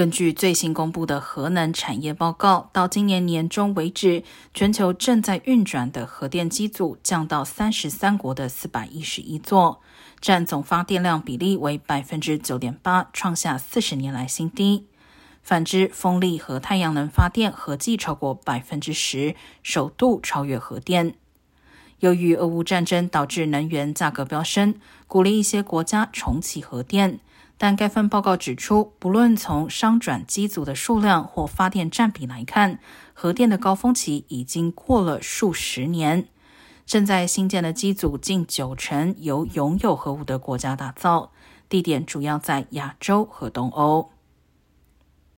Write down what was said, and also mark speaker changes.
Speaker 1: 根据最新公布的核能产业报告，到今年年中为止，全球正在运转的核电机组降到三十三国的四百一十一座，占总发电量比例为百分之九点八，创下四十年来新低。反之，风力和太阳能发电合计超过百分之十，首度超越核电。由于俄乌战争导致能源价格飙升，鼓励一些国家重启核电。但该份报告指出，不论从商转机组的数量或发电占比来看，核电的高峰期已经过了数十年。正在新建的机组近九成由拥有核武的国家打造，地点主要在亚洲和东欧。